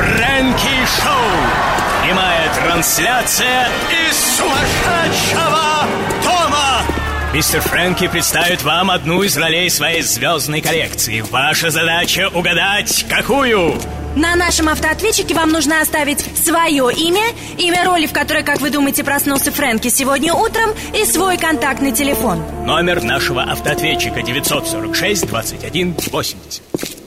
Фрэнки Шоу. Прямая трансляция из сумасшедшего дома. Мистер Фрэнки представит вам одну из ролей своей звездной коллекции. Ваша задача угадать, какую? На нашем автоответчике вам нужно оставить свое имя, имя роли, в которой, как вы думаете, проснулся Фрэнки сегодня утром, и свой контактный телефон. Номер нашего автоответчика 946 21 80.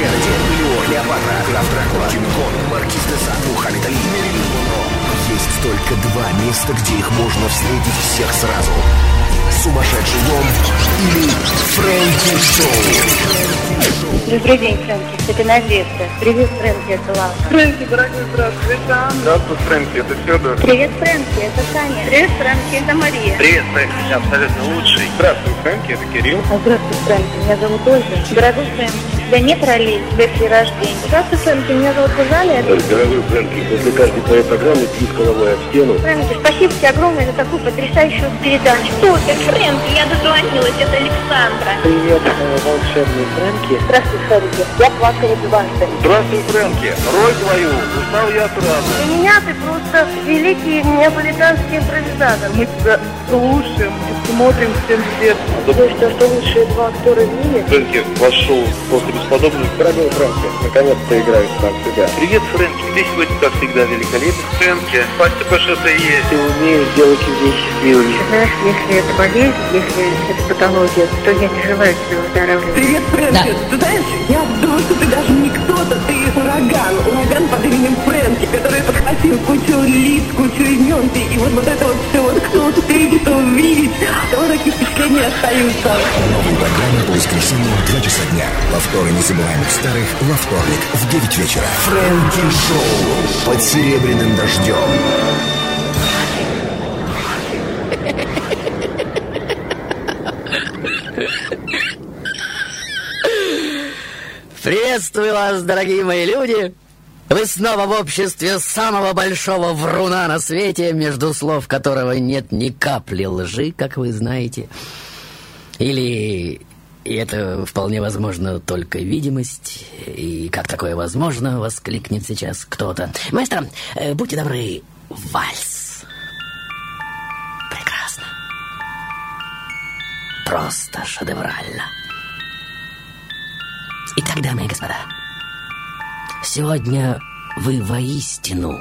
Кеннеди, Леон, Клеопатра, граф Дракула, Кинг Конг, Маркиз де Сад, Мухаммед Али, Мэрилин Монро. Есть только два места, где их можно встретить всех сразу. Сумасшедший дом или Фрэнки Шоу. Добрый день, Фрэнки. Это Надежда. Привет, Фрэнки, это Лава. Фрэнки, дорогой, здравствуй, это Анна. Здравствуй, Фрэнки, это Федор. Привет, Фрэнки, это Таня. Привет, Фрэнки, это Мария. Привет, Фрэнки, ты абсолютно лучший. Здравствуй, Фрэнки, это Кирилл. А здравствуй, Фрэнки, меня зовут Ольга. Дорогой Фрэнки, тебя нет ролей в день рождения. Здравствуй, Фрэнки, меня зовут Розалия. Дорогой Фрэнки, после каждой твоей программы бьют головой об стену. Фрэнки, спасибо тебе огромное за такую потрясающую передачу. Супер, Фрэнки, я дозвонилась, это Александра. Привет, волшебный Фрэнки. Здравствуй, Фрэнки, я плакала дважды. Здравствуй, Фрэнки. Роль твою узнал я сразу. Для меня ты просто великий неаполитанский импровизатор. Мы тебя слушаем и смотрим всем сердцем. Вы что, что лучшие два актера в мире? Фрэнки, ваш шоу просто бесподобный. Дорогой Фрэнки, наконец-то играет сам себя. Привет, Фрэнки. Ты сегодня, как всегда, великолепен. Фрэнки, спасибо, что ты есть. Ты умеешь делать людей счастливыми. Знаешь, если это болезнь, если это патология, то я не желаю тебе выздоравливать. Привет, Фрэнки. Ты знаешь, я думаю, что ты даже не ураган. Ураган под именем Фрэнки, который подхватил кучу лиц, кучу имен. И вот, вот это вот все, вот кто встретит, кто увидит, то такие впечатления остаются. Новые программы по воскресеньям в 2 часа дня. Повторы незабываемых старых во вторник в 9 вечера. Фрэнки Шоу под серебряным дождем. Приветствую вас, дорогие мои люди! Вы снова в обществе самого большого вруна на свете, между слов которого нет ни капли лжи, как вы знаете. Или и это вполне возможно только видимость. И как такое возможно, воскликнет сейчас кто-то. Маэстро, э, будьте добры, вальс. Прекрасно. Просто шедеврально. Итак, дамы и господа, сегодня вы воистину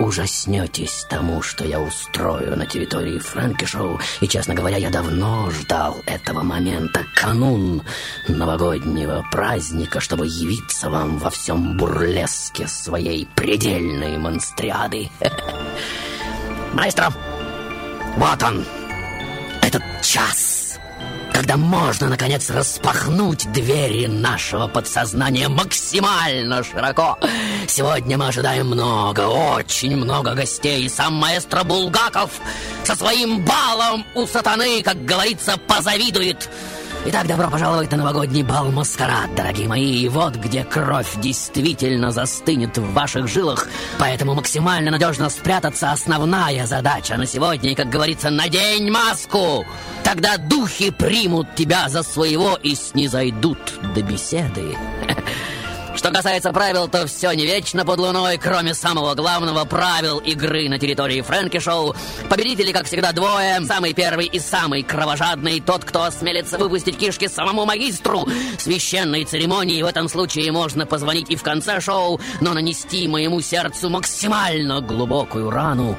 ужаснетесь тому, что я устрою на территории Фрэнки Шоу. И, честно говоря, я давно ждал этого момента, канун новогоднего праздника, чтобы явиться вам во всем бурлеске своей предельной монстриады. Маэстро, вот он, этот час когда можно, наконец, распахнуть двери нашего подсознания максимально широко. Сегодня мы ожидаем много, очень много гостей. Сам маэстро Булгаков со своим балом у сатаны, как говорится, позавидует. Итак, добро пожаловать на новогодний бал «Маскарад», дорогие мои. И вот где кровь действительно застынет в ваших жилах. Поэтому максимально надежно спрятаться основная задача на сегодня. И, как говорится, надень маску. Тогда духи примут тебя за своего и снизойдут до беседы. Что касается правил, то все не вечно под луной, кроме самого главного правил игры на территории Фрэнки Шоу. Победители, как всегда, двое. Самый первый и самый кровожадный тот, кто осмелится выпустить кишки самому магистру. Священной церемонии в этом случае можно позвонить и в конце шоу, но нанести моему сердцу максимально глубокую рану.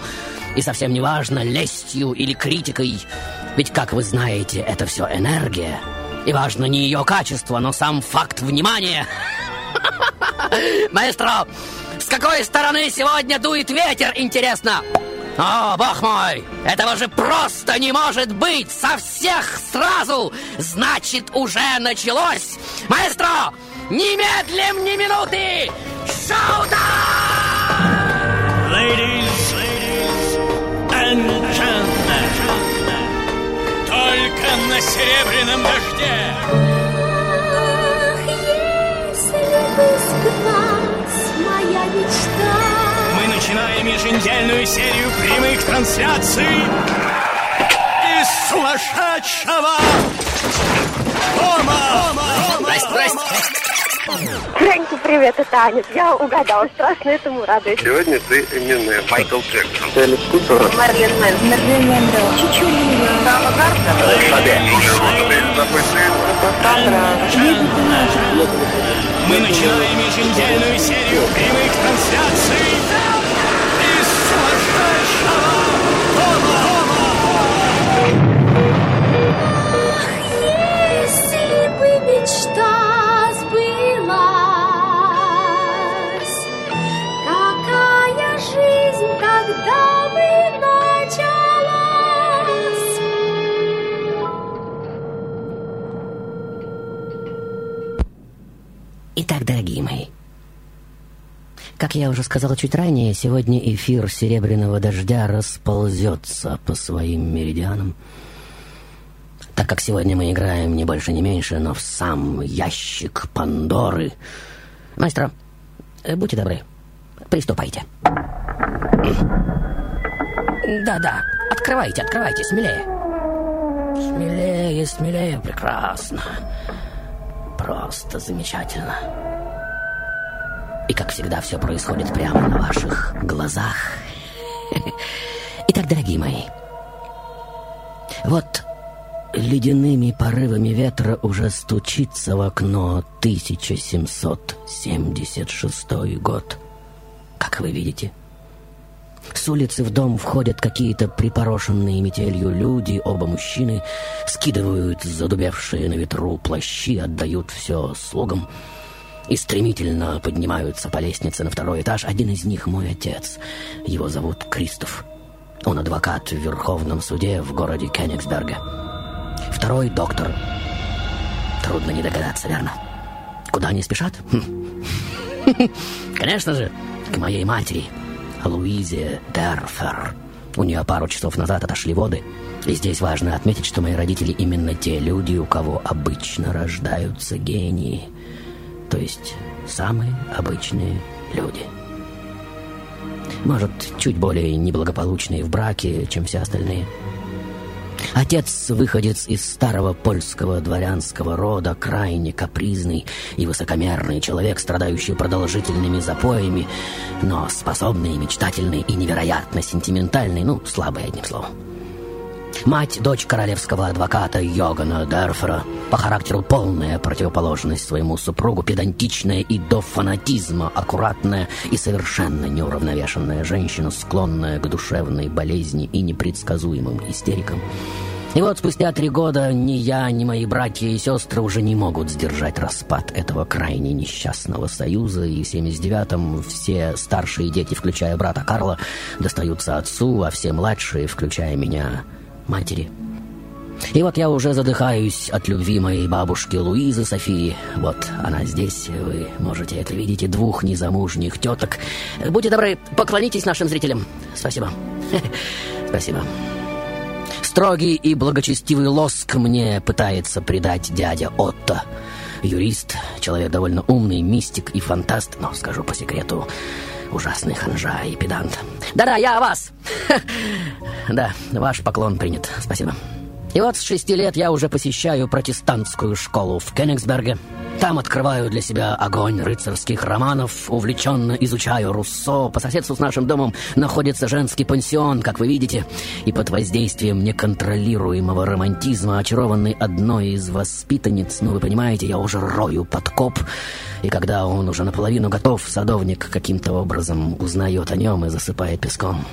И совсем не важно, лестью или критикой. Ведь, как вы знаете, это все энергия. И важно не ее качество, но сам факт внимания. Маэстро, с какой стороны сегодня дует ветер, интересно? О, бог мой! Этого же просто не может быть! Со всех сразу! Значит, уже началось! Маэстро, немедлим ни минуты! Шоу-тайм! Ladies, ladies and gentlemen, только на серебряном дожде. Сбылась моя мечта. Мы начинаем еженедельную серию прямых трансляций из сумасшедшего дома. Здрасте, здрасте. Фрэнки, привет, это Аня. Я угадала, страшно этому радуюсь. Сегодня ты Эминем, Майкл Джексон, Элис Купер, Марлен Мэн, Мерлин Мэндо, Чичулина, Сава Мы начинаем еженедельную серию прямых трансляций. Из сумасшедшего Если как я уже сказал чуть ранее, сегодня эфир «Серебряного дождя» расползется по своим меридианам, так как сегодня мы играем не больше, не меньше, но в сам ящик Пандоры. Мастер, э, будьте добры, приступайте. Да-да, открывайте, открывайте, смелее. Смелее, смелее, прекрасно. Просто замечательно. И, как всегда, все происходит прямо на ваших глазах. Итак, дорогие мои, вот ледяными порывами ветра уже стучится в окно 1776 год. Как вы видите, с улицы в дом входят какие-то припорошенные метелью люди, оба мужчины, скидывают задубевшие на ветру плащи, отдают все слугам и стремительно поднимаются по лестнице на второй этаж. Один из них мой отец. Его зовут Кристоф. Он адвокат в Верховном суде в городе Кенигсберге. Второй доктор. Трудно не догадаться, верно? Куда они спешат? Хм. Конечно же, к моей матери, Луизе Дерфер. У нее пару часов назад отошли воды. И здесь важно отметить, что мои родители именно те люди, у кого обычно рождаются гении. То есть самые обычные люди. Может, чуть более неблагополучные в браке, чем все остальные. Отец, выходец из старого польского дворянского рода, крайне капризный и высокомерный человек, страдающий продолжительными запоями, но способный, мечтательный и невероятно сентиментальный, ну, слабый одним словом. Мать, дочь королевского адвоката Йогана Дерфера, по характеру полная противоположность своему супругу, педантичная и до фанатизма, аккуратная и совершенно неуравновешенная женщина, склонная к душевной болезни и непредсказуемым истерикам. И вот спустя три года ни я, ни мои братья и сестры уже не могут сдержать распад этого крайне несчастного союза, и в 79-м все старшие дети, включая брата Карла, достаются отцу, а все младшие, включая меня, матери. И вот я уже задыхаюсь от любви моей бабушки Луизы Софии. Вот она здесь, вы можете это видеть, и двух незамужних теток. Будьте добры, поклонитесь нашим зрителям. Спасибо. Спасибо. Строгий и благочестивый лоск мне пытается придать дядя Отто. Юрист, человек довольно умный, мистик и фантаст, но, скажу по секрету, ужасный ханжа и педант. Да-да, я о вас. Да, ваш поклон принят. Спасибо. И вот с шести лет я уже посещаю протестантскую школу в Кенигсберге. Там открываю для себя огонь рыцарских романов, увлеченно изучаю Руссо. По соседству с нашим домом находится женский пансион, как вы видите. И под воздействием неконтролируемого романтизма, очарованный одной из воспитанниц, ну вы понимаете, я уже рою подкоп. И когда он уже наполовину готов, садовник каким-то образом узнает о нем и засыпает песком.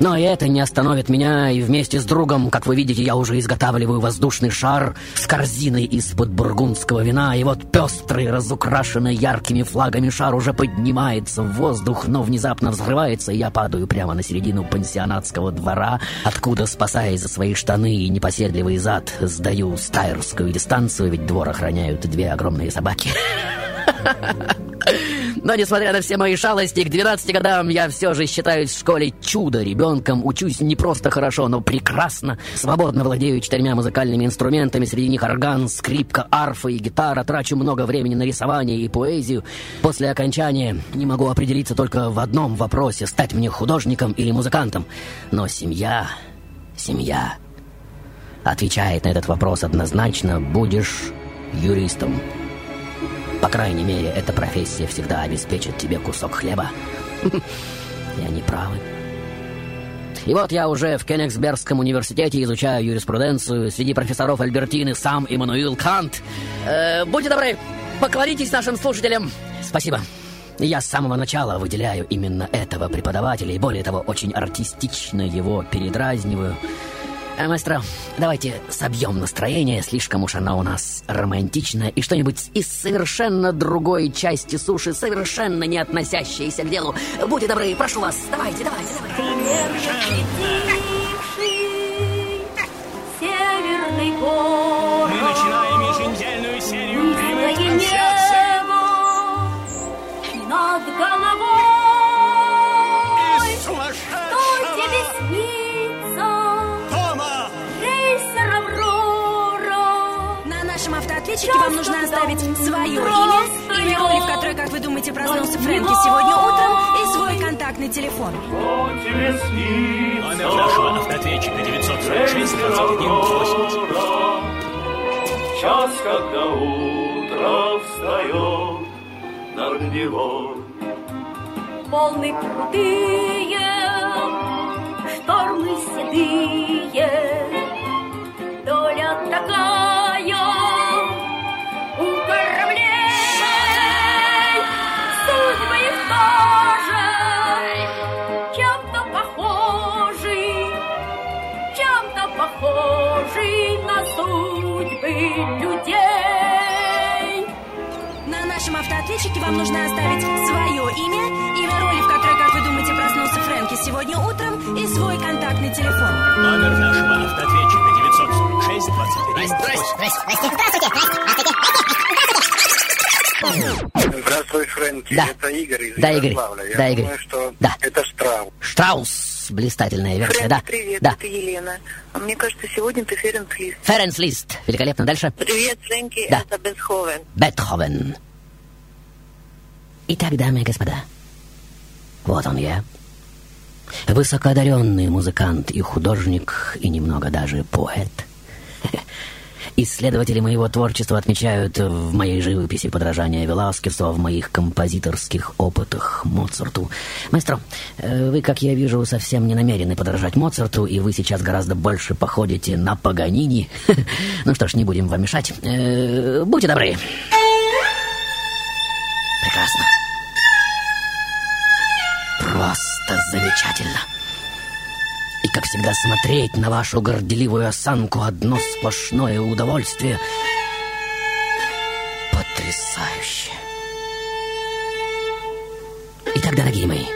Но это не остановит меня, и вместе с другом, как вы видите, я уже изготавливаю воздушный шар с корзиной из-под бургундского вина, и вот пестрый, разукрашенный яркими флагами шар уже поднимается в воздух, но внезапно взрывается, и я падаю прямо на середину пансионатского двора, откуда, спасаясь за свои штаны и непоседливый зад, сдаю стайерскую дистанцию, ведь двор охраняют две огромные собаки. Но, несмотря на все мои шалости, к 12 годам я все же считаюсь в школе чудо-ребенком. Учусь не просто хорошо, но прекрасно. Свободно владею четырьмя музыкальными инструментами, среди них орган, скрипка, арфа и гитара. Трачу много времени на рисование и поэзию. После окончания не могу определиться только в одном вопросе, стать мне художником или музыкантом. Но семья... семья... Отвечает на этот вопрос однозначно, будешь юристом. По крайней мере, эта профессия всегда обеспечит тебе кусок хлеба. И они правы. И вот я уже в Кенигсбергском университете изучаю юриспруденцию. Среди профессоров Альбертины сам Иммануил Кант. Э, будьте добры, поклонитесь нашим слушателям. Спасибо. Я с самого начала выделяю именно этого преподавателя, и более того, очень артистично его передразниваю. А, маэстро, давайте собьем настроение, слишком уж оно у нас романтичное, и что-нибудь из совершенно другой части суши, совершенно не относящееся к делу. Будьте добры, прошу вас, давайте, давайте, давайте. Северный город. Мы начинаем автоответчике вам нужно оставить свое имя, имя роли, в которой, как вы думаете, проснулся Фрэнки сегодня утром, и свой контактный телефон. Номер нашего автоответчика 946 21 80. Час, когда утро встает над Невой. Волны крутые, штормы седые, вам нужно оставить свое имя, имя роли, в которой, как вы думаете, проснулся Фрэнки сегодня утром, и свой контактный телефон. Номер нашего автоответчика 946 21 Здравствуй, Фрэнки. Да. Это Игорь из Да, Игорь. Я Да, Игорь. думаю, что Да. это Штраус. Штраус, блистательная версия, да. привет, Да. это Елена. А мне кажется, сегодня ты Ференц-Лист. Ференс Лист, великолепно. Дальше. Привет, Фрэнки, Да. это Бетховен. Бетховен. Итак, дамы и господа, вот он я. Высокоодаренный музыкант и художник, и немного даже поэт. Исследователи моего творчества отмечают в моей живописи подражание Веласкесу, а в моих композиторских опытах Моцарту. Маэстро, э, вы, как я вижу, совсем не намерены подражать Моцарту, и вы сейчас гораздо больше походите на Паганини. Ну что ж, не будем вам мешать. Э, Будьте добры. Прекрасно. Просто замечательно. И, как всегда, смотреть на вашу горделивую осанку одно сплошное удовольствие. Потрясающе. Итак, дорогие мои,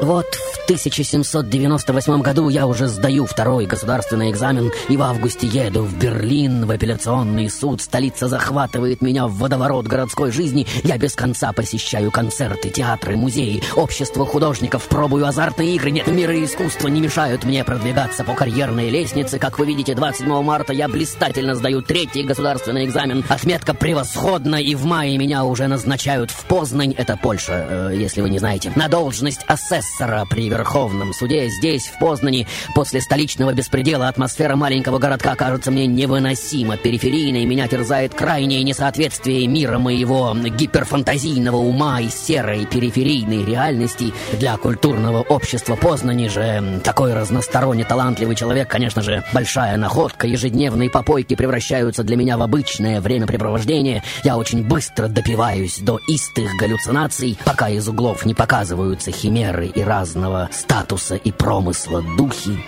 вот 1798 году я уже сдаю второй государственный экзамен и в августе еду в Берлин в апелляционный суд. Столица захватывает меня в водоворот городской жизни. Я без конца посещаю концерты, театры, музеи, общество художников, пробую азартные игры. Нет, мир и искусство не мешают мне продвигаться по карьерной лестнице. Как вы видите, 27 марта я блистательно сдаю третий государственный экзамен. Отметка превосходна, и в мае меня уже назначают в Познань, это Польша, э, если вы не знаете, на должность асессора при Верховном суде. Здесь, в Познани, после столичного беспредела атмосфера маленького городка кажется мне невыносимо периферийной. Меня терзает крайнее несоответствие мира моего гиперфантазийного ума и серой периферийной реальности. Для культурного общества Познани же такой разносторонне талантливый человек, конечно же, большая находка. Ежедневные попойки превращаются для меня в обычное времяпрепровождение. Я очень быстро допиваюсь до истых галлюцинаций, пока из углов не показываются химеры и разного статуса и промысла духи,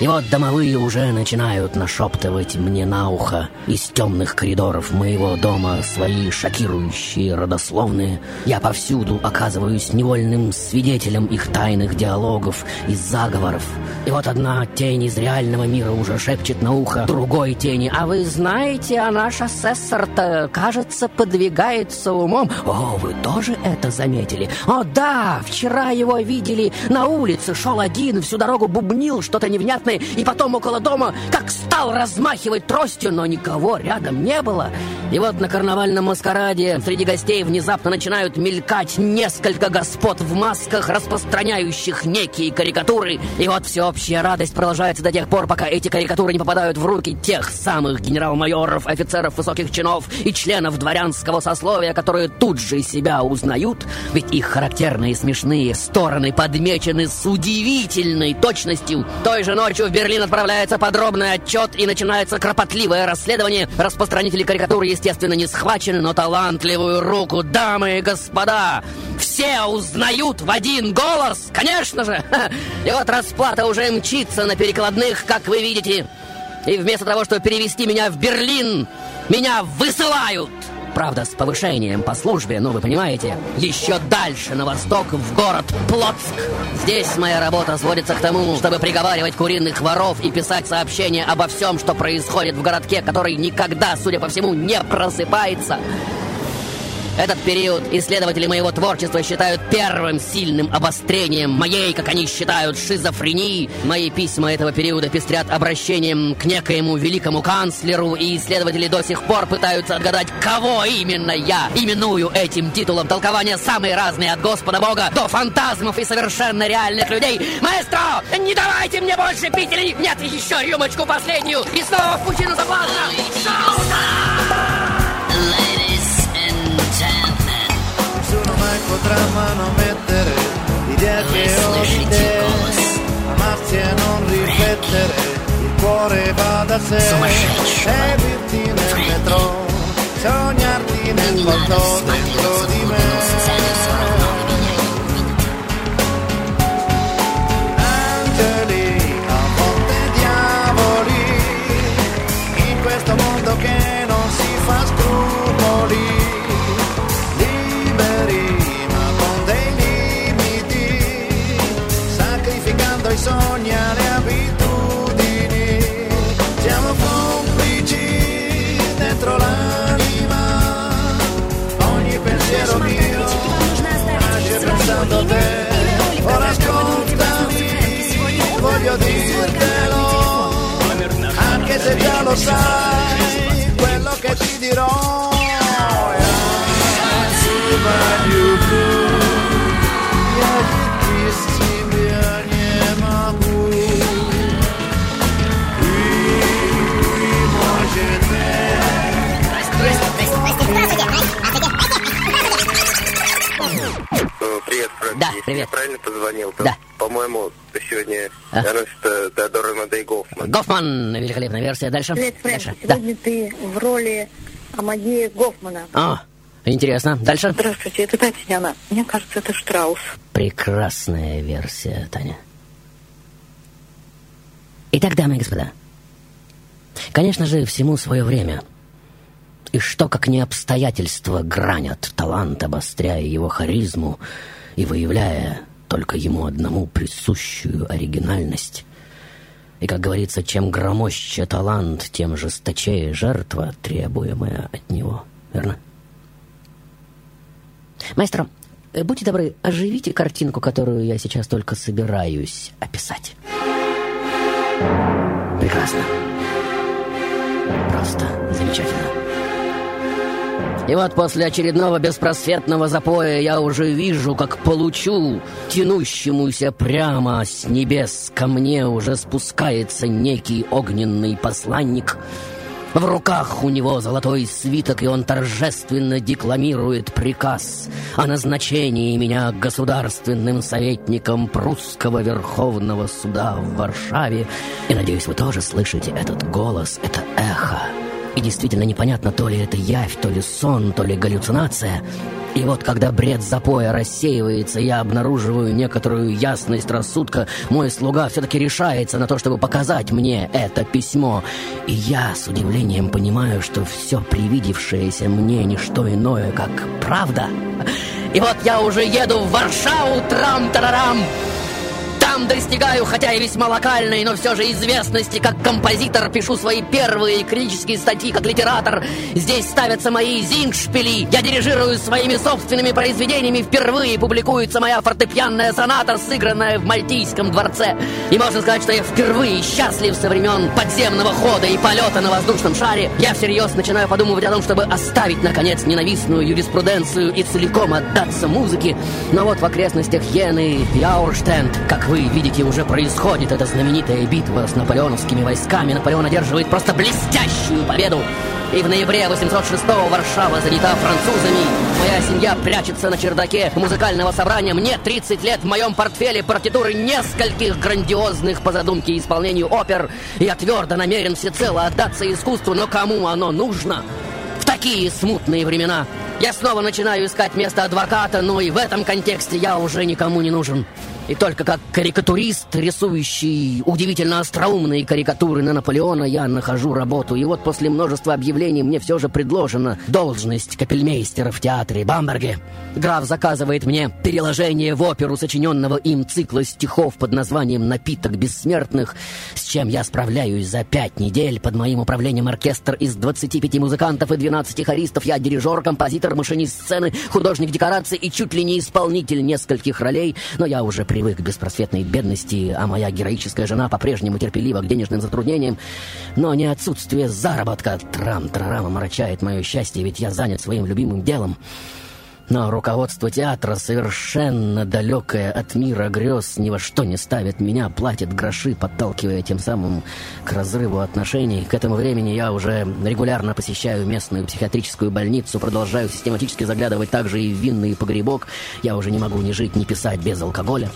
и вот домовые уже начинают нашептывать мне на ухо из темных коридоров моего дома свои шокирующие родословные. Я повсюду оказываюсь невольным свидетелем их тайных диалогов и заговоров. И вот одна тень из реального мира уже шепчет на ухо другой тени. «А вы знаете, а наш асессор-то, кажется, подвигается умом». «О, вы тоже это заметили?» «О, да, вчера его видели на улице, шел один, всю дорогу бубнил что-то невнятное и потом около дома как стал размахивать тростью, но никого рядом не было. И вот на карнавальном маскараде среди гостей внезапно начинают мелькать несколько господ в масках, распространяющих некие карикатуры. И вот всеобщая радость продолжается до тех пор, пока эти карикатуры не попадают в руки тех самых генерал-майоров, офицеров высоких чинов и членов дворянского сословия, которые тут же себя узнают, ведь их характерные смешные стороны подмечены с удивительной точностью. Той же ночью в Берлин отправляется подробный отчет и начинается кропотливое расследование. Распространители карикатуры, естественно, не схвачены, но талантливую руку, дамы и господа, все узнают в один голос, конечно же. И вот расплата уже мчится на перекладных, как вы видите. И вместо того, чтобы перевести меня в Берлин, меня высылают. Правда, с повышением по службе, ну вы понимаете, еще дальше на восток, в город Плотск. Здесь моя работа сводится к тому, чтобы приговаривать куриных воров и писать сообщения обо всем, что происходит в городке, который никогда, судя по всему, не просыпается. Этот период исследователи моего творчества считают первым сильным обострением моей, как они считают, шизофрении. Мои письма этого периода пестрят обращением к некоему великому канцлеру, и исследователи до сих пор пытаются отгадать, кого именно я именую этим титулом. Толкования самые разные от Господа Бога до фантазмов и совершенно реальных людей. Маэстро, не давайте мне больше пить или нет, еще рюмочку последнюю и снова в пучину соблазна. Nessuno mai potrà manomettere l'idea che ho di te. Amarsi e non riflettere, il cuore va da sé. Seguirti nel metro, sognarti nel volto dentro di me a te. Ora ascoltami, voglio dirtelo, anche se già lo sai, Да, Если привет. Я правильно позвонил? Да. По-моему, ты сегодня А? рядом с Те- Теодором Мадей Гофман. Гофман, великолепная версия. Дальше. Привет, Дальше. Фрэнки. Да. Сегодня ты в роли Амадея Гофмана. А, интересно. Дальше. Здравствуйте, это Татьяна. Мне кажется, это Штраус. Прекрасная версия, Таня. Итак, дамы и господа, конечно же, всему свое время. И что, как не обстоятельства, гранят талант, обостряя его харизму и выявляя только ему одному присущую оригинальность. И, как говорится, чем громоще талант, тем жесточее жертва, требуемая от него. Верно? Маэстро, э, будьте добры, оживите картинку, которую я сейчас только собираюсь описать. Прекрасно. Просто замечательно. И вот после очередного беспросветного запоя я уже вижу, как получу тянущемуся прямо с небес ко мне уже спускается некий огненный посланник. В руках у него золотой свиток, и он торжественно декламирует приказ о назначении меня государственным советником прусского Верховного Суда в Варшаве. И надеюсь, вы тоже слышите этот голос, это эхо. И действительно непонятно, то ли это явь, то ли сон, то ли галлюцинация. И вот когда бред запоя рассеивается, я обнаруживаю некоторую ясность рассудка, мой слуга все-таки решается на то, чтобы показать мне это письмо. И я с удивлением понимаю, что все привидевшееся мне не что иное, как правда. И вот я уже еду в Варшаву, трам-тарарам! Там достигаю, хотя и весьма локальной, но все же известности как композитор, пишу свои первые критические статьи как литератор. Здесь ставятся мои зингшпили, я дирижирую своими собственными произведениями, впервые публикуется моя фортепианная соната, сыгранная в Мальтийском дворце. И можно сказать, что я впервые счастлив со времен подземного хода и полета на воздушном шаре. Я всерьез начинаю подумывать о том, чтобы оставить, наконец, ненавистную юриспруденцию и целиком отдаться музыке. Но вот в окрестностях Йены и Аурштенд, как вы видите, уже происходит эта знаменитая битва с наполеоновскими войсками. Наполеон одерживает просто блестящую победу. И в ноябре 806-го Варшава занята французами. Моя семья прячется на чердаке музыкального собрания. Мне 30 лет, в моем портфеле партитуры нескольких грандиозных по задумке исполнению опер. Я твердо намерен всецело отдаться искусству, но кому оно нужно? В такие смутные времена я снова начинаю искать место адвоката, но и в этом контексте я уже никому не нужен. И только как карикатурист, рисующий удивительно остроумные карикатуры на Наполеона, я нахожу работу. И вот после множества объявлений мне все же предложена должность капельмейстера в театре Бамберге. Граф заказывает мне переложение в оперу сочиненного им цикла стихов под названием «Напиток бессмертных», с чем я справляюсь за пять недель. Под моим управлением оркестр из 25 музыкантов и 12 хористов. Я дирижер, композитор, машинист сцены, художник декораций и чуть ли не исполнитель нескольких ролей. Но я уже привык к беспросветной бедности, а моя героическая жена по-прежнему терпелива к денежным затруднениям. Но не отсутствие заработка трам-трарам омрачает мое счастье, ведь я занят своим любимым делом. Но руководство театра, совершенно далекое от мира грез, ни во что не ставит меня, платит гроши, подталкивая тем самым к разрыву отношений. К этому времени я уже регулярно посещаю местную психиатрическую больницу, продолжаю систематически заглядывать также и в винный погребок. Я уже не могу ни жить, ни писать без алкоголя.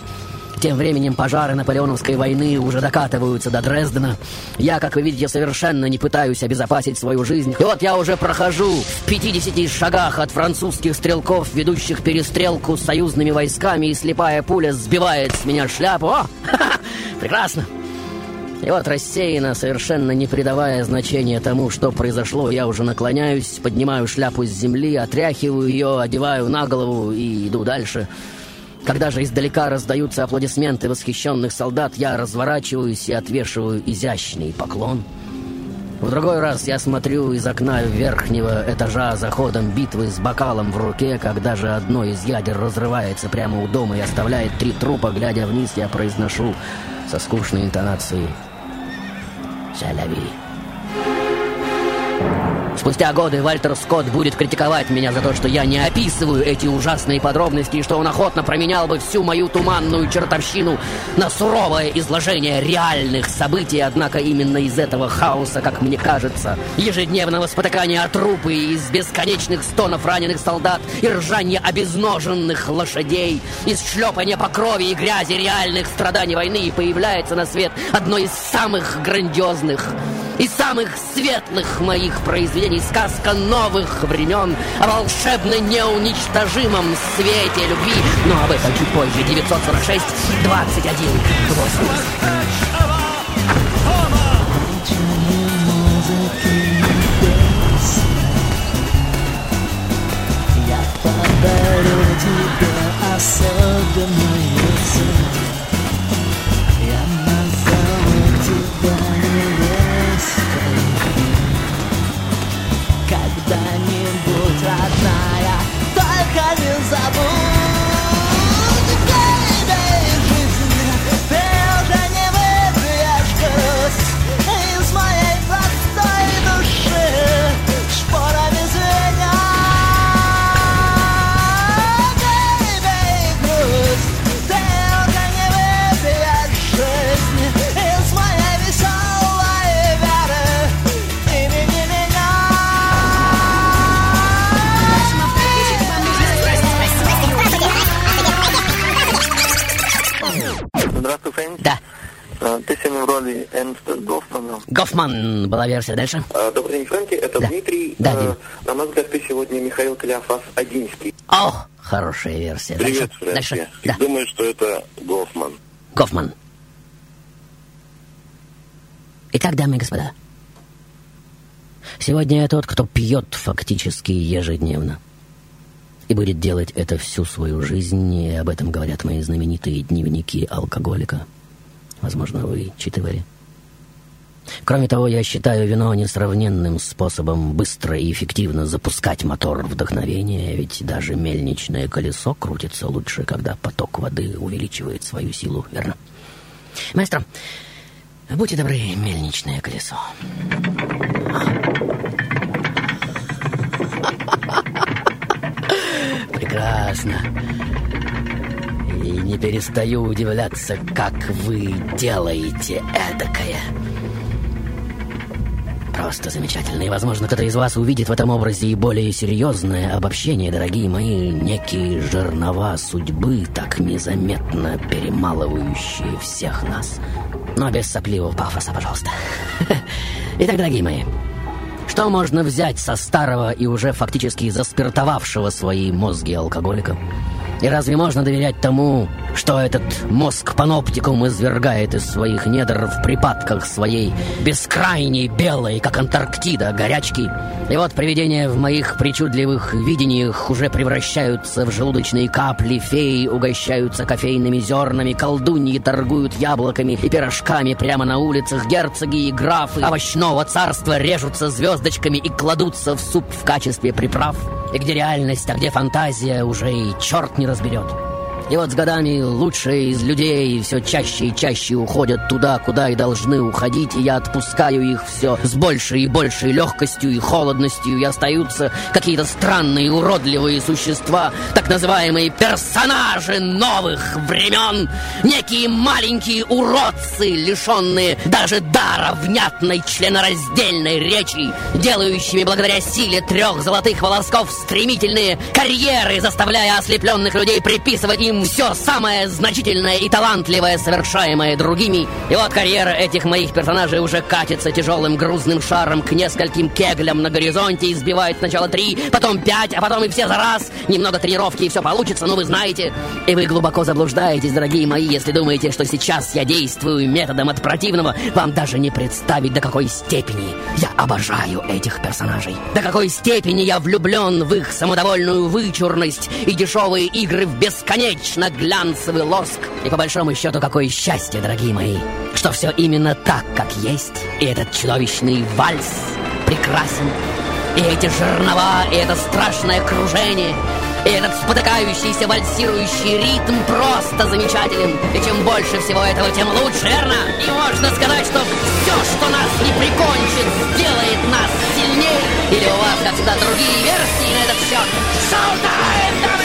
Тем временем пожары наполеоновской войны уже докатываются до Дрездена. Я, как вы видите, совершенно не пытаюсь обезопасить свою жизнь. И вот я уже прохожу в 50 шагах от французских стрелков, ведущих перестрелку с союзными войсками, и слепая пуля сбивает с меня шляпу. О, прекрасно! И вот рассеянно, совершенно не придавая значения тому, что произошло, я уже наклоняюсь, поднимаю шляпу с земли, отряхиваю ее, одеваю на голову и иду дальше. Когда же издалека раздаются аплодисменты восхищенных солдат, я разворачиваюсь и отвешиваю изящный поклон. В другой раз я смотрю из окна верхнего этажа за ходом битвы с бокалом в руке, когда же одно из ядер разрывается прямо у дома и оставляет три трупа, глядя вниз, я произношу со скучной интонацией «Саляви». Спустя годы Вальтер Скотт будет критиковать меня за то, что я не описываю эти ужасные подробности и что он охотно променял бы всю мою туманную чертовщину на суровое изложение реальных событий, однако именно из этого хаоса, как мне кажется, ежедневного спотыкания о трупы из бесконечных стонов раненых солдат и ржания обезноженных лошадей, из шлепания по крови и грязи реальных страданий войны появляется на свет одно из самых грандиозных и самых светлых моих произведений сказка новых времен о волшебно неуничтожимом свете любви. Но об этом чуть позже. 946 21 80. Гофман была версия. Дальше. А, Добрый день, Фрэнки, это Дмитрий. Да, А, Дим. На мой взгляд, ты сегодня Михаил Кляфас Одинский. О, хорошая версия. Привет, Дальше. Дальше. Да. Думаю, что это Гофман. Гофман. Итак, дамы и господа, сегодня я тот, кто пьет фактически ежедневно. И будет делать это всю свою жизнь, и об этом говорят мои знаменитые дневники алкоголика. Возможно, вы читывали. Кроме того, я считаю вино несравненным способом быстро и эффективно запускать мотор вдохновения, ведь даже мельничное колесо крутится лучше, когда поток воды увеличивает свою силу, верно? Маэстро, будьте добры, мельничное колесо. Прекрасно. И не перестаю удивляться, как вы делаете эдакое. Просто замечательно. И, возможно, кто-то из вас увидит в этом образе и более серьезное обобщение, дорогие мои, некие жернова судьбы, так незаметно перемалывающие всех нас. Но без сопливого пафоса, пожалуйста. Итак, дорогие мои, что можно взять со старого и уже фактически заспиртовавшего свои мозги алкоголика? И разве можно доверять тому, что этот мозг паноптикум извергает из своих недр в припадках своей бескрайней белой, как Антарктида, горячки? И вот привидения в моих причудливых видениях уже превращаются в желудочные капли, феи угощаются кофейными зернами, колдуньи торгуют яблоками и пирожками прямо на улицах, герцоги и графы овощного царства режутся звездочками и кладутся в суп в качестве приправ. И где реальность, а где фантазия, уже и черт не разберет. И вот с годами лучшие из людей все чаще и чаще уходят туда, куда и должны уходить, и я отпускаю их все с большей и большей легкостью и холодностью, и остаются какие-то странные уродливые существа, так называемые персонажи новых времен, некие маленькие уродцы, лишенные даже дара внятной членораздельной речи, делающими благодаря силе трех золотых волосков стремительные карьеры, заставляя ослепленных людей приписывать им все самое значительное и талантливое, совершаемое другими. И вот карьера этих моих персонажей уже катится тяжелым грузным шаром к нескольким кеглям на горизонте, избивает сначала три, потом пять, а потом и все за раз. Немного тренировки и все получится, ну вы знаете. И вы глубоко заблуждаетесь, дорогие мои, если думаете, что сейчас я действую методом от противного. Вам даже не представить, до какой степени я обожаю этих персонажей. До какой степени я влюблен в их самодовольную вычурность и дешевые игры в бесконечность вечно глянцевый лоск. И по большому счету, какое счастье, дорогие мои, что все именно так, как есть. И этот чудовищный вальс прекрасен. И эти жернова, и это страшное кружение, и этот спотыкающийся вальсирующий ритм просто замечателен. И чем больше всего этого, тем лучше, верно? И можно сказать, что все, что нас не прикончит, сделает нас сильнее. Или у вас, как всегда, другие версии на этот счет? Шоу-тайм,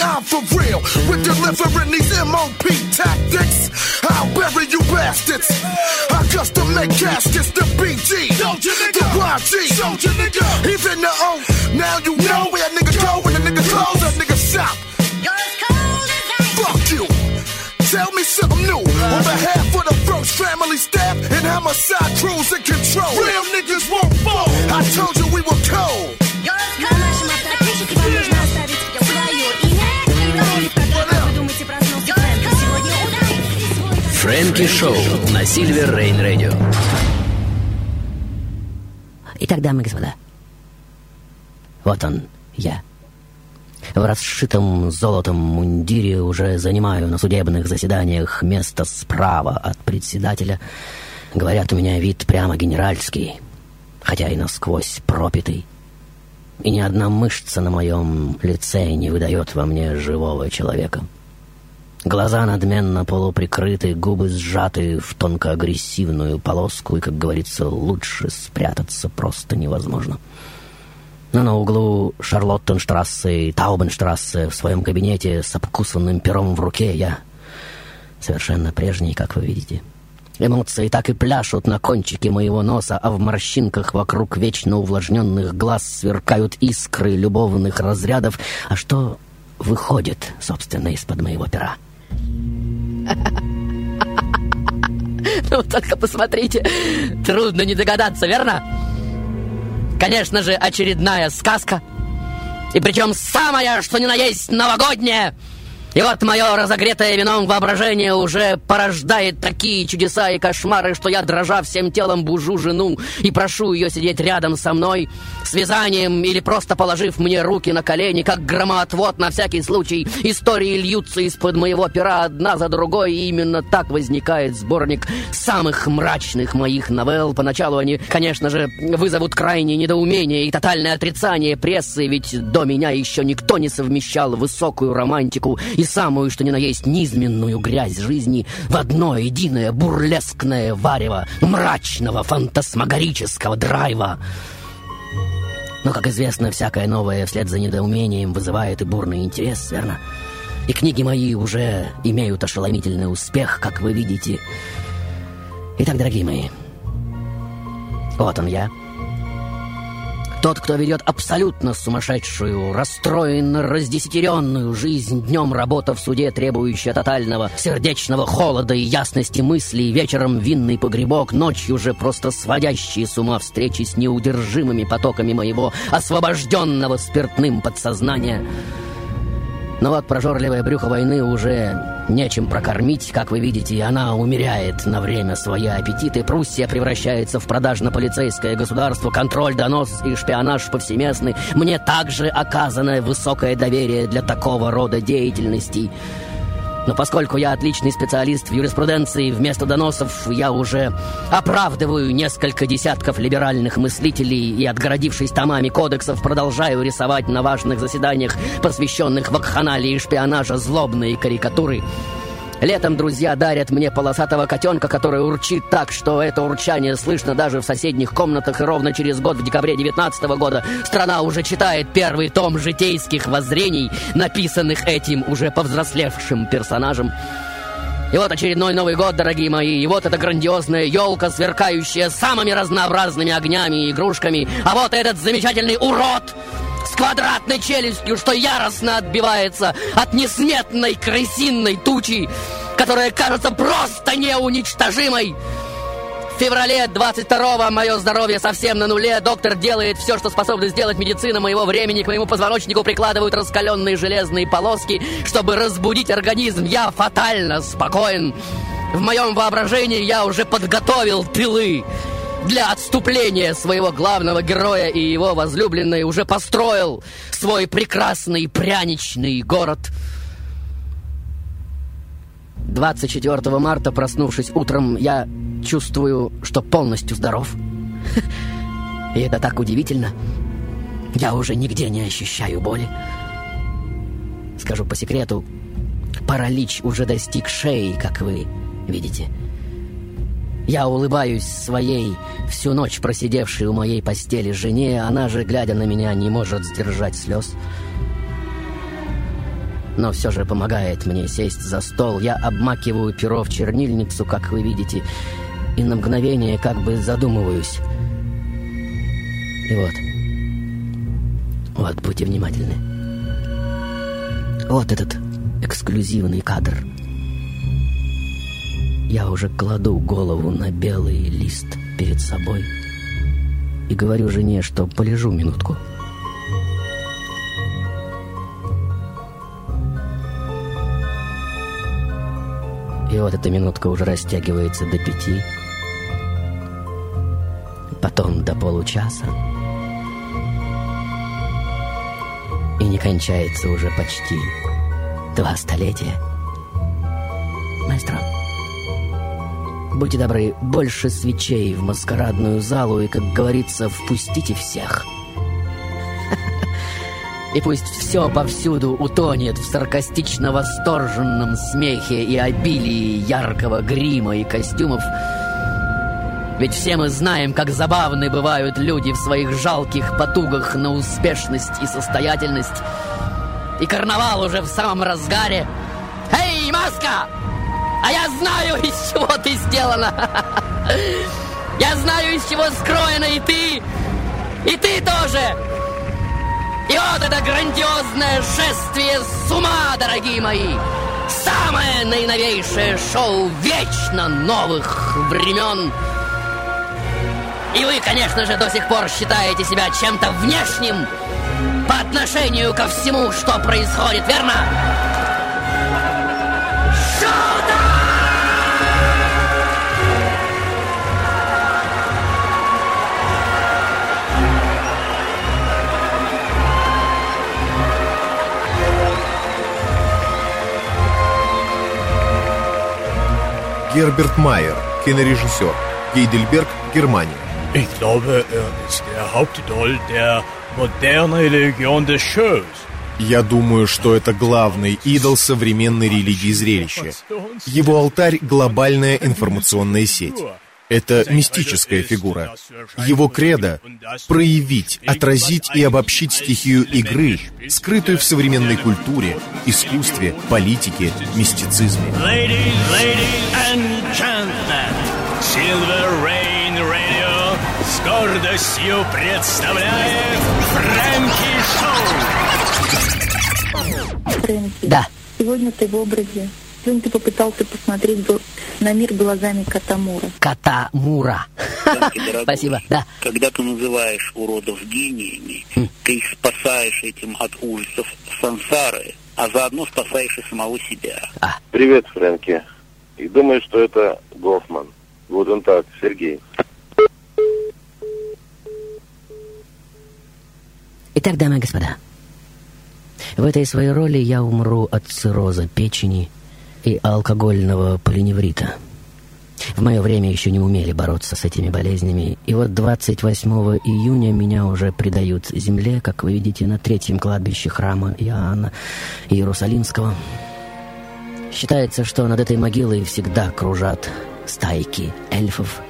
I'm for real with delivering these MOP tactics. I'll bury you bastards. I custom make caskets, the BG, the YG, even the O. Now you know where a nigga go when a nigga close, a nigga shop. Fuck you. Tell me something new on behalf of the first family staff and homicide crews in control. Real niggas won't fall. I told you we were cold. Фрэнки Шоу на Сильвер Рейн Радио. Итак, дамы и господа, вот он, я. В расшитом золотом мундире уже занимаю на судебных заседаниях место справа от председателя. Говорят, у меня вид прямо генеральский, хотя и насквозь пропитый. И ни одна мышца на моем лице не выдает во мне живого человека. Глаза надменно полуприкрыты, губы сжаты в тонко-агрессивную полоску, и, как говорится, лучше спрятаться просто невозможно. Но на углу Шарлоттенштрассе и Таубенштрассе в своем кабинете с обкусанным пером в руке я совершенно прежний, как вы видите. Эмоции так и пляшут на кончике моего носа, а в морщинках вокруг вечно увлажненных глаз сверкают искры любовных разрядов. А что выходит, собственно, из-под моего пера? Ну, только посмотрите, трудно не догадаться, верно? Конечно же, очередная сказка. И причем самая, что ни на есть, новогодняя. И вот мое разогретое вином воображение уже порождает такие чудеса и кошмары, что я, дрожа всем телом, бужу жену и прошу ее сидеть рядом со мной, с вязанием или просто положив мне руки на колени, как громоотвод на всякий случай. Истории льются из-под моего пера одна за другой, и именно так возникает сборник самых мрачных моих новелл. Поначалу они, конечно же, вызовут крайнее недоумение и тотальное отрицание прессы, ведь до меня еще никто не совмещал высокую романтику и самую, что ни на есть, низменную грязь жизни в одно единое бурлескное варево мрачного фантасмагорического драйва. Но, как известно, всякое новое вслед за недоумением вызывает и бурный интерес, верно? И книги мои уже имеют ошеломительный успех, как вы видите. Итак, дорогие мои, вот он я — тот, кто ведет абсолютно сумасшедшую, расстроенно раздесятеренную жизнь, днем работа в суде, требующая тотального сердечного холода и ясности мыслей, вечером винный погребок, ночью же просто сводящие с ума встречи с неудержимыми потоками моего освобожденного спиртным подсознания — но вот прожорливое брюхо войны уже нечем прокормить, как вы видите, и она умеряет на время свои аппетиты. Пруссия превращается в продажно-полицейское государство, контроль, донос и шпионаж повсеместный. Мне также оказано высокое доверие для такого рода деятельности. Но поскольку я отличный специалист в юриспруденции, вместо доносов я уже оправдываю несколько десятков либеральных мыслителей и, отгородившись томами кодексов, продолжаю рисовать на важных заседаниях, посвященных вакханалии и шпионажа, злобные карикатуры — Летом друзья дарят мне полосатого котенка, который урчит так, что это урчание слышно даже в соседних комнатах. И ровно через год, в декабре 19 года, страна уже читает первый том житейских воззрений, написанных этим уже повзрослевшим персонажем. И вот очередной Новый год, дорогие мои, и вот эта грандиозная елка, сверкающая самыми разнообразными огнями и игрушками, а вот этот замечательный урод, с квадратной челюстью, что яростно отбивается от несметной крысиной тучи, которая кажется просто неуничтожимой. Феврале 22-го мое здоровье совсем на нуле. Доктор делает все, что способна сделать медицина моего времени. К моему позвоночнику прикладывают раскаленные железные полоски, чтобы разбудить организм. Я фатально спокоен. В моем воображении я уже подготовил тылы для отступления своего главного героя и его возлюбленной уже построил свой прекрасный пряничный город. 24 марта, проснувшись утром, я чувствую, что полностью здоров. И это так удивительно. Я уже нигде не ощущаю боли. Скажу по секрету, паралич уже достиг шеи, как вы видите. Я улыбаюсь своей, всю ночь просидевшей у моей постели жене, она же, глядя на меня, не может сдержать слез. Но все же помогает мне сесть за стол. Я обмакиваю перо в чернильницу, как вы видите, и на мгновение как бы задумываюсь. И вот. Вот, будьте внимательны. Вот этот эксклюзивный кадр — я уже кладу голову на белый лист перед собой и говорю жене, что полежу минутку. И вот эта минутка уже растягивается до пяти, потом до получаса, и не кончается уже почти два столетия. Маэстро, Будьте добры, больше свечей в маскарадную залу и, как говорится, впустите всех. И пусть все повсюду утонет в саркастично восторженном смехе и обилии яркого грима и костюмов. Ведь все мы знаем, как забавны бывают люди в своих жалких потугах на успешность и состоятельность. И карнавал уже в самом разгаре. Эй, маска! А я знаю, из чего ты сделана. Я знаю, из чего скроена и ты, и ты тоже. И вот это грандиозное шествие с ума, дорогие мои. Самое наиновейшее шоу вечно новых времен. И вы, конечно же, до сих пор считаете себя чем-то внешним по отношению ко всему, что происходит, верно? Герберт Майер, кинорежиссер. Гейдельберг, Германия. Ich glaube, er ist der Hauptidol der modernen Religion des Shows. Я думаю, что это главный идол современной религии зрелища. Его алтарь — глобальная информационная сеть. Это мистическая фигура. Его кредо — проявить, отразить и обобщить стихию игры, скрытую в современной культуре, искусстве, политике, мистицизме. Ladies, ladies and gentlemen, Silver Rain Radio с гордостью представляет Фрэнки Шоу. Фрэнки, Да. сегодня ты в образе. Ты попытался посмотреть на мир глазами Катамура. Кота Мура. Спасибо, да. Когда ты называешь уродов гениями, ты их спасаешь этим от ужасов сансары, а заодно спасаешь и самого себя. Привет, Фрэнки. И думаю, что это Гофман. Гуден так, Сергей. Итак, дамы и господа, в этой своей роли я умру от цирроза печени и алкогольного полиневрита. В мое время еще не умели бороться с этими болезнями, и вот 28 июня меня уже предают земле, как вы видите, на третьем кладбище храма Иоанна Иерусалимского. Считается, что над этой могилой всегда кружат стайки эльфов.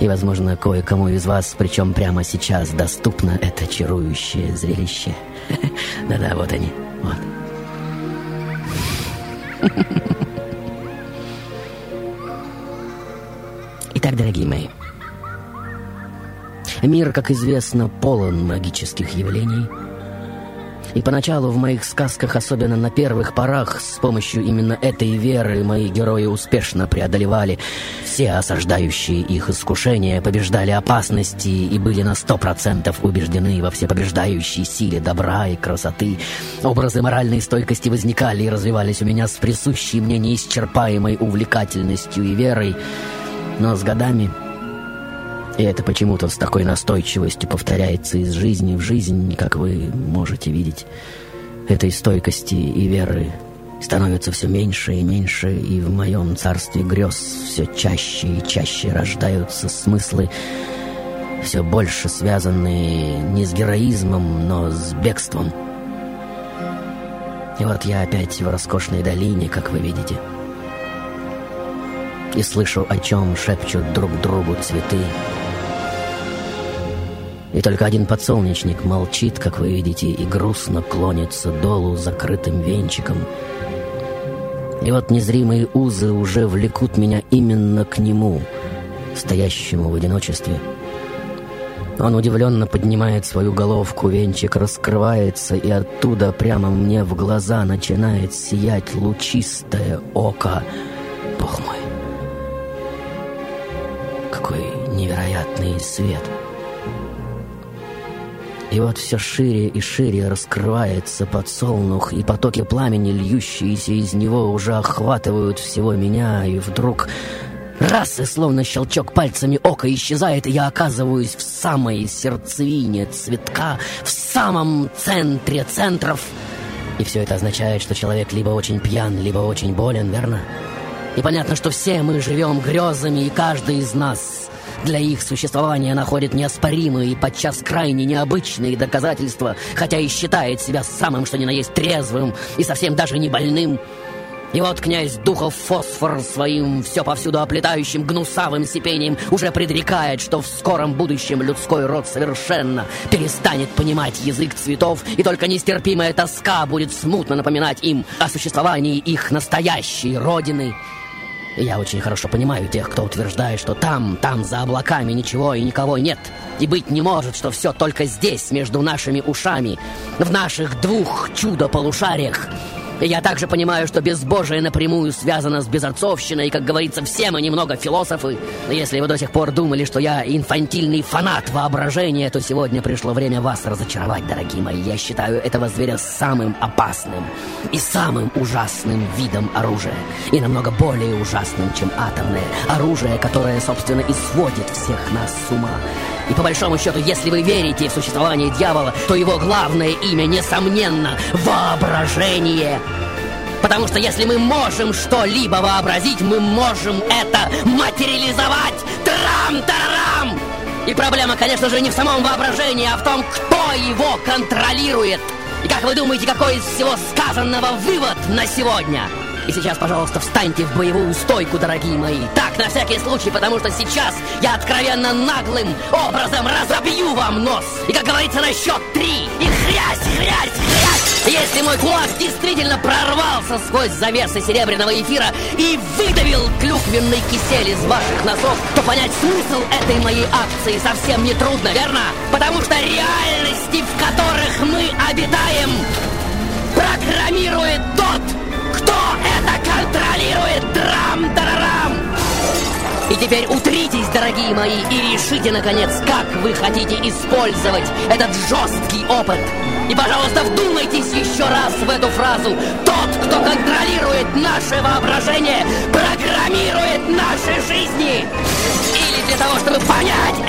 И, возможно, кое-кому из вас, причем прямо сейчас, доступно это чарующее зрелище. Да-да, вот они, вот. Итак, дорогие мои, мир, как известно, полон магических явлений. И поначалу в моих сказках, особенно на первых порах, с помощью именно этой веры мои герои успешно преодолевали все осаждающие их искушения, побеждали опасности и были на сто процентов убеждены во всепобеждающей силе добра и красоты. Образы моральной стойкости возникали и развивались у меня с присущей мне неисчерпаемой увлекательностью и верой. Но с годами и это почему-то с такой настойчивостью повторяется из жизни в жизнь, как вы можете видеть. Этой стойкости и веры становится все меньше и меньше, и в моем царстве грез все чаще и чаще рождаются смыслы, все больше связанные не с героизмом, но с бегством. И вот я опять в роскошной долине, как вы видите. И слышу, о чем шепчут друг другу цветы, и только один подсолнечник молчит, как вы видите, и грустно клонится долу закрытым венчиком. И вот незримые узы уже влекут меня именно к нему, стоящему в одиночестве. Он удивленно поднимает свою головку, венчик раскрывается, и оттуда прямо мне в глаза начинает сиять лучистое око. Бог мой! Какой невероятный свет! — и вот все шире и шире раскрывается подсолнух, и потоки пламени, льющиеся из него, уже охватывают всего меня, и вдруг раз и словно щелчок пальцами ока исчезает, и я оказываюсь в самой сердцевине цветка, в самом центре центров. И все это означает, что человек либо очень пьян, либо очень болен, верно? И понятно, что все мы живем грезами, и каждый из нас для их существования находит неоспоримые и подчас крайне необычные доказательства, хотя и считает себя самым что ни на есть трезвым и совсем даже не больным. И вот князь Духов Фосфор своим все повсюду оплетающим гнусавым сипением уже предрекает, что в скором будущем людской род совершенно перестанет понимать язык цветов, и только нестерпимая тоска будет смутно напоминать им о существовании их настоящей родины. Я очень хорошо понимаю тех, кто утверждает, что там, там за облаками ничего и никого нет. И быть не может, что все только здесь, между нашими ушами, в наших двух чудо-полушариях. Я также понимаю, что безбожие напрямую связано с безотцовщиной, и, как говорится, все мы немного философы. Но если вы до сих пор думали, что я инфантильный фанат воображения, то сегодня пришло время вас разочаровать, дорогие мои. Я считаю этого зверя самым опасным и самым ужасным видом оружия. И намного более ужасным, чем атомное оружие, которое, собственно, и сводит всех нас с ума. И по большому счету, если вы верите в существование дьявола, то его главное имя, несомненно, воображение. Потому что если мы можем что-либо вообразить, мы можем это материализовать. Трам-тарам! И проблема, конечно же, не в самом воображении, а в том, кто его контролирует. И как вы думаете, какой из всего сказанного вывод на сегодня? И сейчас, пожалуйста, встаньте в боевую стойку, дорогие мои. Так, на всякий случай, потому что сейчас я откровенно наглым образом разобью вам нос. И, как говорится, на счет три. И хрясь, хрясь, хрясь. Если мой кулак действительно прорвался сквозь завесы серебряного эфира и выдавил клюквенный кисель из ваших носов, то понять смысл этой моей акции совсем не трудно, верно? Потому что реальности, в которых мы обитаем, программирует тот, это контролирует? Драм-тарарам! И теперь утритесь, дорогие мои, и решите, наконец, как вы хотите использовать этот жесткий опыт. И, пожалуйста, вдумайтесь еще раз в эту фразу. Тот, кто контролирует наше воображение, программирует наши жизни. Или для того, чтобы понять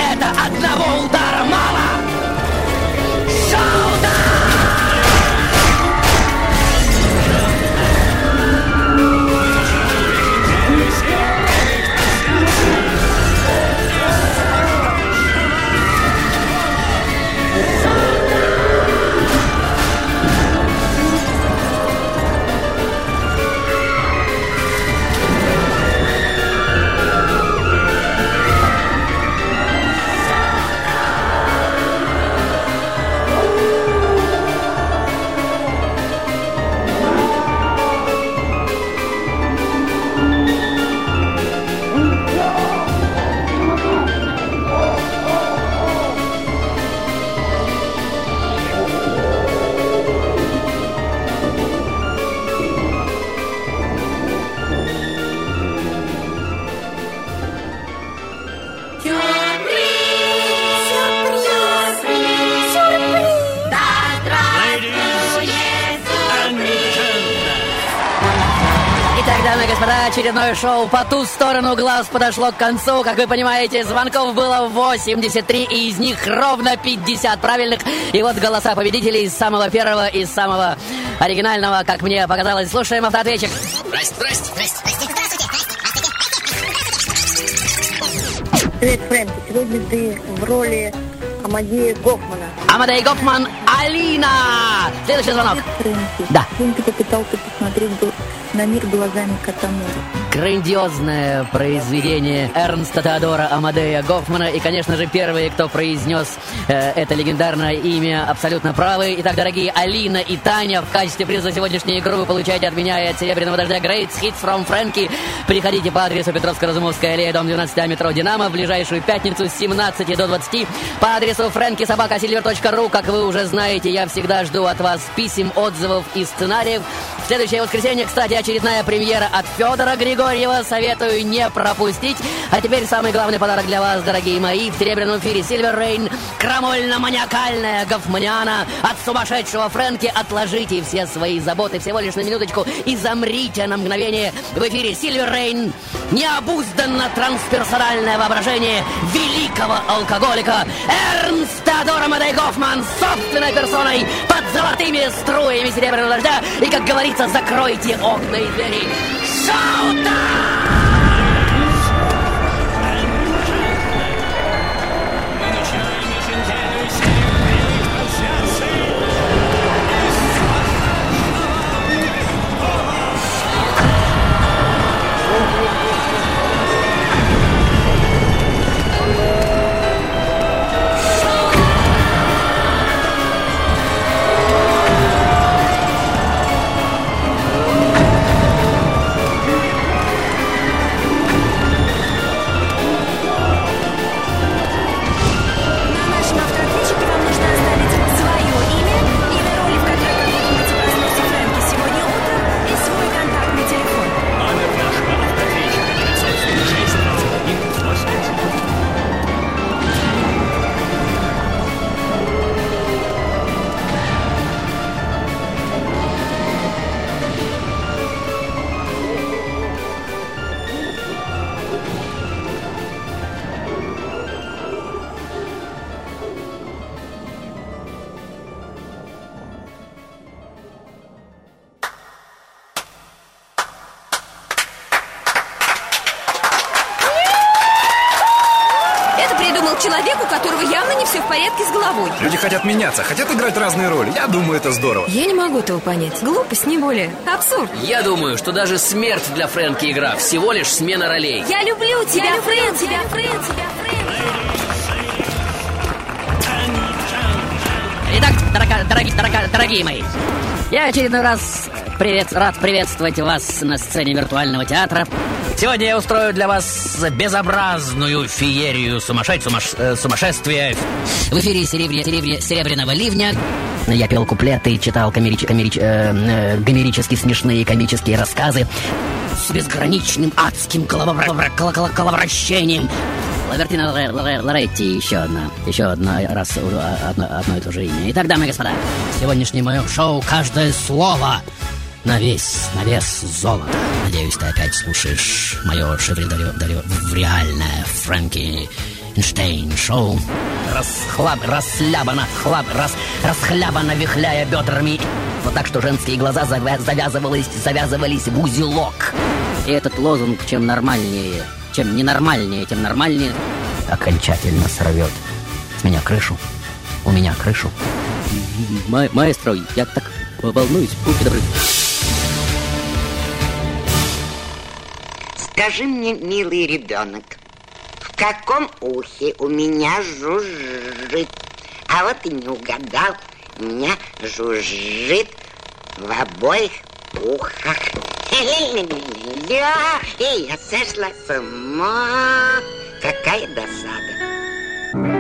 очередное шоу «По ту сторону глаз» подошло к концу. Как вы понимаете, звонков было 83, и из них ровно 50 правильных. И вот голоса победителей из самого первого и самого оригинального, как мне показалось. Слушаем автоответчик. Здрасте, здрасте, здрасте, Привет, Фрэнки. Сегодня ты в роли Амадея Гофмана. Амадей Гофман, Алина! Следующий звонок. Фрэнки. Да. Сегодня ты попытался посмотреть на мир глазами Катамура. Грандиозное произведение Эрнста Теодора Амадея Гофмана. И, конечно же, первые, кто произнес э, это легендарное имя, абсолютно правы. Итак, дорогие Алина и Таня, в качестве приза за сегодняшнюю игру вы получаете от меня и от Серебряного Дождя Great Hits from Frankie. Приходите по адресу Петровско-Разумовская аллея, дом 12, метро Динамо, в ближайшую пятницу с 17 до 20 по адресу frankysobakasilver.ru. Как вы уже знаете, я всегда жду от вас писем, отзывов и сценариев. В следующее воскресенье, кстати, очередная премьера от Федора Григорьева. Советую не пропустить. А теперь самый главный подарок для вас, дорогие мои. В серебряном эфире Silver Rain. Крамольно-маниакальная гофманиана от сумасшедшего Фрэнки. Отложите все свои заботы всего лишь на минуточку и замрите на мгновение. В эфире Silver Rain. Необузданно трансперсональное воображение великого алкоголика Эрнст Теодор Амадей Гофман собственной персоной под золотыми струями серебряного дождя. И, как говорится, закройте окна и двери. Шоу-тайм! Этого понять. Глупость, не более. Абсурд. Я думаю, что даже смерть для Фрэнки игра всего лишь смена ролей. Я люблю тебя, Я люблю Фрэнк, тебя, тебя, Фрэнк, тебя, Итак, дорога- дороги- дорога- дорогие мои, я очередной раз привет, рад приветствовать вас на сцене виртуального театра. Сегодня я устрою для вас безобразную феерию сумасшедь, сумаш- э, сумасшествия. В эфире серебря- серебря- «Серебряного ливня». Я пел куплеты, читал комерич- комерич- э, э, гомерически смешные комические рассказы с безграничным адским голововра-. Лавертина Лоре- Лоре- Лоретти, еще одна, еще одна раз у- одно, одно и то же имя. Итак, дамы и господа, сегодняшнее мое шоу «Каждое слово» на вес, на вес золота. Надеюсь, ты опять слушаешь мое шевреальное Фрэнки Эйнштейн шоу. Расхлаб, расслабано, хлаб, рас, расхлябано, вихляя бедрами. Вот так, что женские глаза завя- завязывались, завязывались в узелок. И этот лозунг, чем нормальнее, чем ненормальнее, тем нормальнее, окончательно сорвет с меня крышу. У меня крышу. Ма- маэстро, я так волнуюсь, будьте добры. Скажи мне, милый ребенок, в каком ухе у меня жужжит? А вот и не угадал, у меня жужжит в обоих ухах. И я сошла с ума. Какая досада.